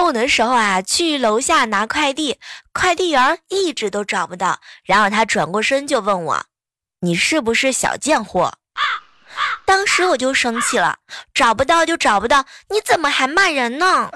中午的时候啊去楼下拿快递快递员一直都找不到然后他转过身就问我你是不是小贱货？当时我就生气了找不到就找不到你怎么还骂人呢？